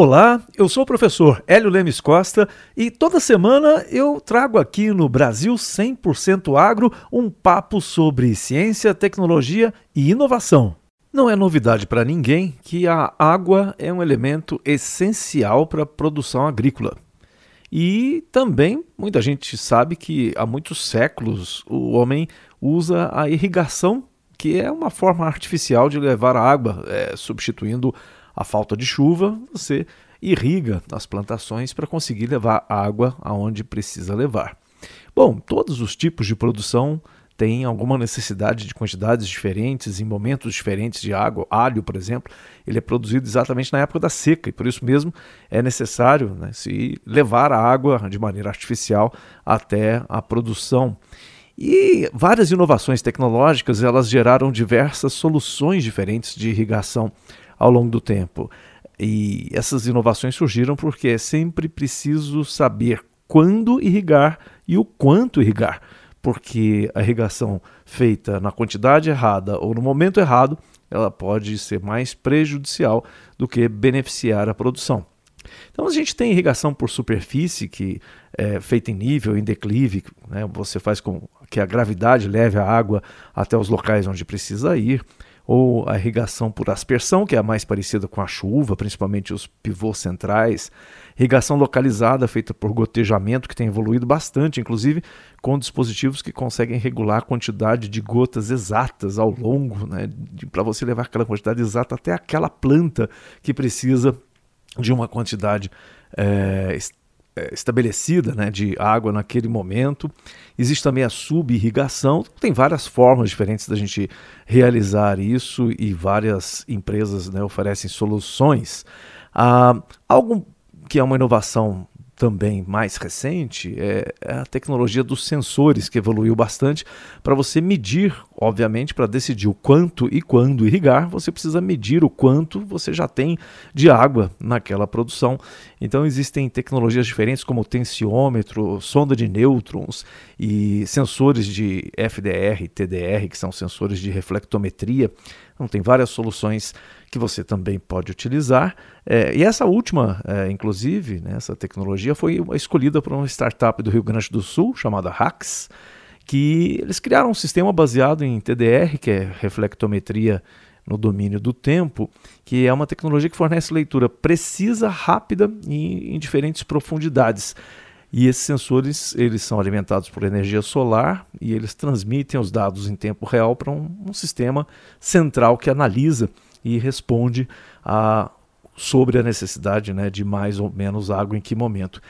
Olá, eu sou o professor Hélio Lemes Costa e toda semana eu trago aqui no Brasil 100% Agro um papo sobre ciência, tecnologia e inovação. Não é novidade para ninguém que a água é um elemento essencial para a produção agrícola. E também muita gente sabe que há muitos séculos o homem usa a irrigação, que é uma forma artificial de levar a água, é, substituindo a falta de chuva, você irriga as plantações para conseguir levar água aonde precisa levar. Bom, todos os tipos de produção têm alguma necessidade de quantidades diferentes, em momentos diferentes de água. Alho, por exemplo, ele é produzido exatamente na época da seca e por isso mesmo é necessário né, se levar a água de maneira artificial até a produção. E várias inovações tecnológicas elas geraram diversas soluções diferentes de irrigação ao longo do tempo. E essas inovações surgiram porque é sempre preciso saber quando irrigar e o quanto irrigar, porque a irrigação feita na quantidade errada ou no momento errado, ela pode ser mais prejudicial do que beneficiar a produção. Então a gente tem irrigação por superfície que é feita em nível, em declive, né? você faz com que a gravidade leve a água até os locais onde precisa ir ou a irrigação por aspersão, que é a mais parecida com a chuva, principalmente os pivôs centrais, irrigação localizada feita por gotejamento, que tem evoluído bastante, inclusive com dispositivos que conseguem regular a quantidade de gotas exatas ao longo, né, para você levar aquela quantidade exata até aquela planta que precisa de uma quantidade é, é, estabelecida né, de água naquele momento. Existe também a subirrigação. Tem várias formas diferentes da gente realizar isso e várias empresas né, oferecem soluções. Ah, algo que é uma inovação também mais recente é, é a tecnologia dos sensores, que evoluiu bastante para você medir, obviamente, para decidir o quanto e quando irrigar, você precisa medir o quanto você já tem de água naquela produção. Então existem tecnologias diferentes como tensiômetro, sonda de nêutrons e sensores de FDR, TDR, que são sensores de reflectometria. Então tem várias soluções que você também pode utilizar. É, e essa última, é, inclusive, né, essa tecnologia foi escolhida por uma startup do Rio Grande do Sul chamada Hax, que eles criaram um sistema baseado em TDR, que é reflectometria no domínio do tempo, que é uma tecnologia que fornece leitura precisa, rápida e em diferentes profundidades. E esses sensores eles são alimentados por energia solar e eles transmitem os dados em tempo real para um, um sistema central que analisa e responde a, sobre a necessidade né, de mais ou menos água em que momento.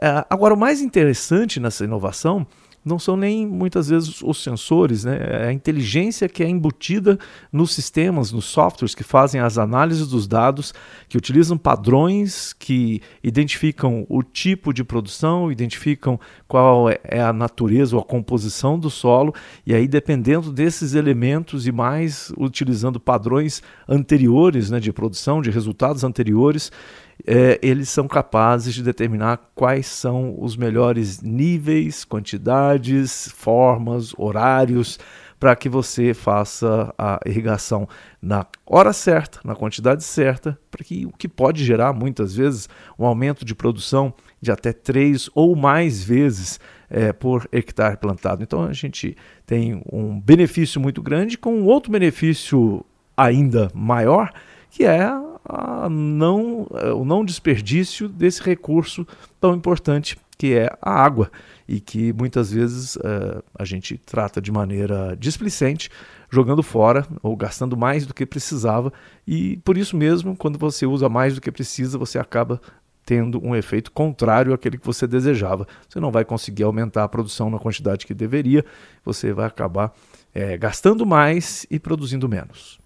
É, agora, o mais interessante nessa inovação não são nem muitas vezes os sensores, né? é a inteligência que é embutida nos sistemas, nos softwares que fazem as análises dos dados, que utilizam padrões que identificam o tipo de produção, identificam qual é, é a natureza ou a composição do solo, e aí dependendo desses elementos e mais utilizando padrões anteriores né, de produção, de resultados anteriores, é, eles são capazes de determinar quais são os melhores níveis, quantidades, formas, horários para que você faça a irrigação na hora certa, na quantidade certa, para que o que pode gerar muitas vezes um aumento de produção de até três ou mais vezes é, por hectare plantado. Então a gente tem um benefício muito grande com um outro benefício ainda maior, que é a não, é, o não desperdício desse recurso tão importante que é a água e que muitas vezes uh, a gente trata de maneira displicente, jogando fora ou gastando mais do que precisava e por isso mesmo, quando você usa mais do que precisa, você acaba tendo um efeito contrário àquele que você desejava. Você não vai conseguir aumentar a produção na quantidade que deveria, você vai acabar é, gastando mais e produzindo menos.